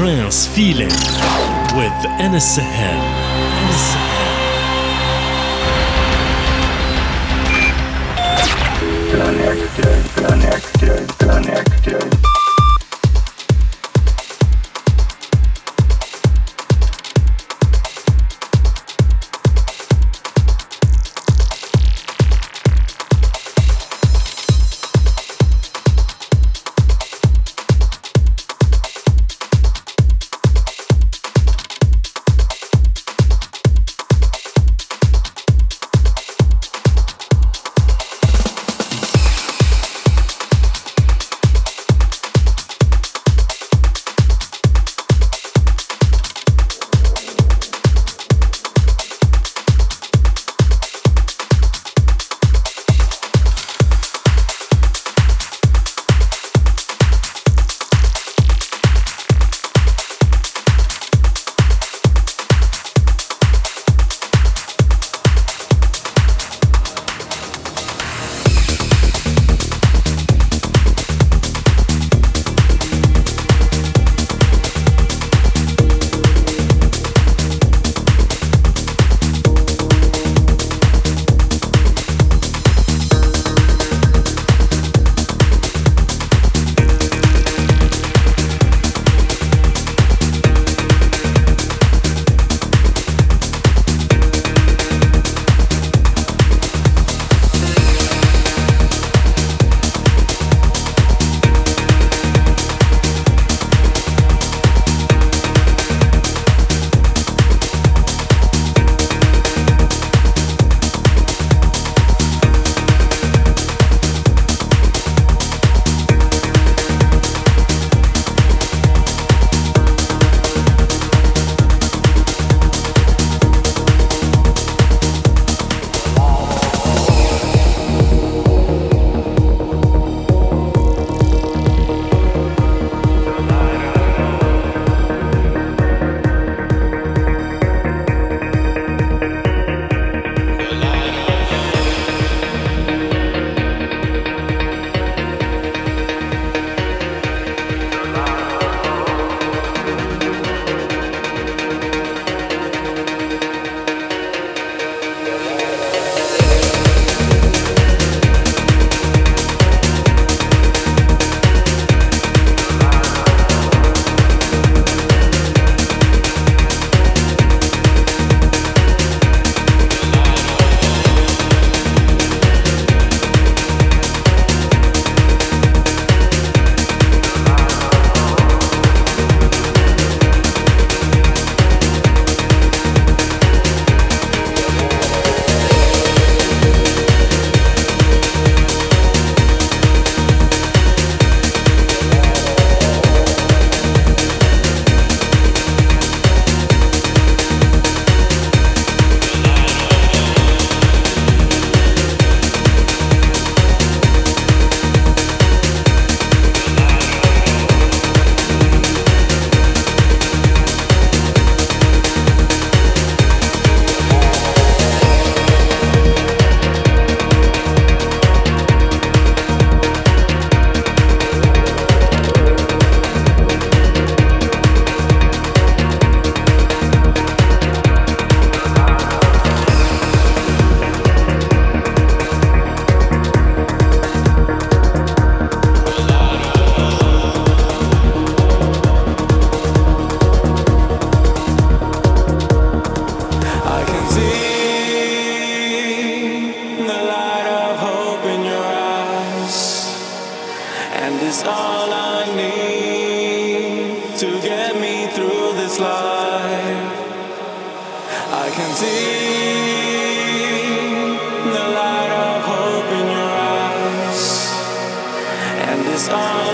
trance feeling with Anas Connected, connected, connected. get me through this life. I can see the light of hope in your eyes, and it's all.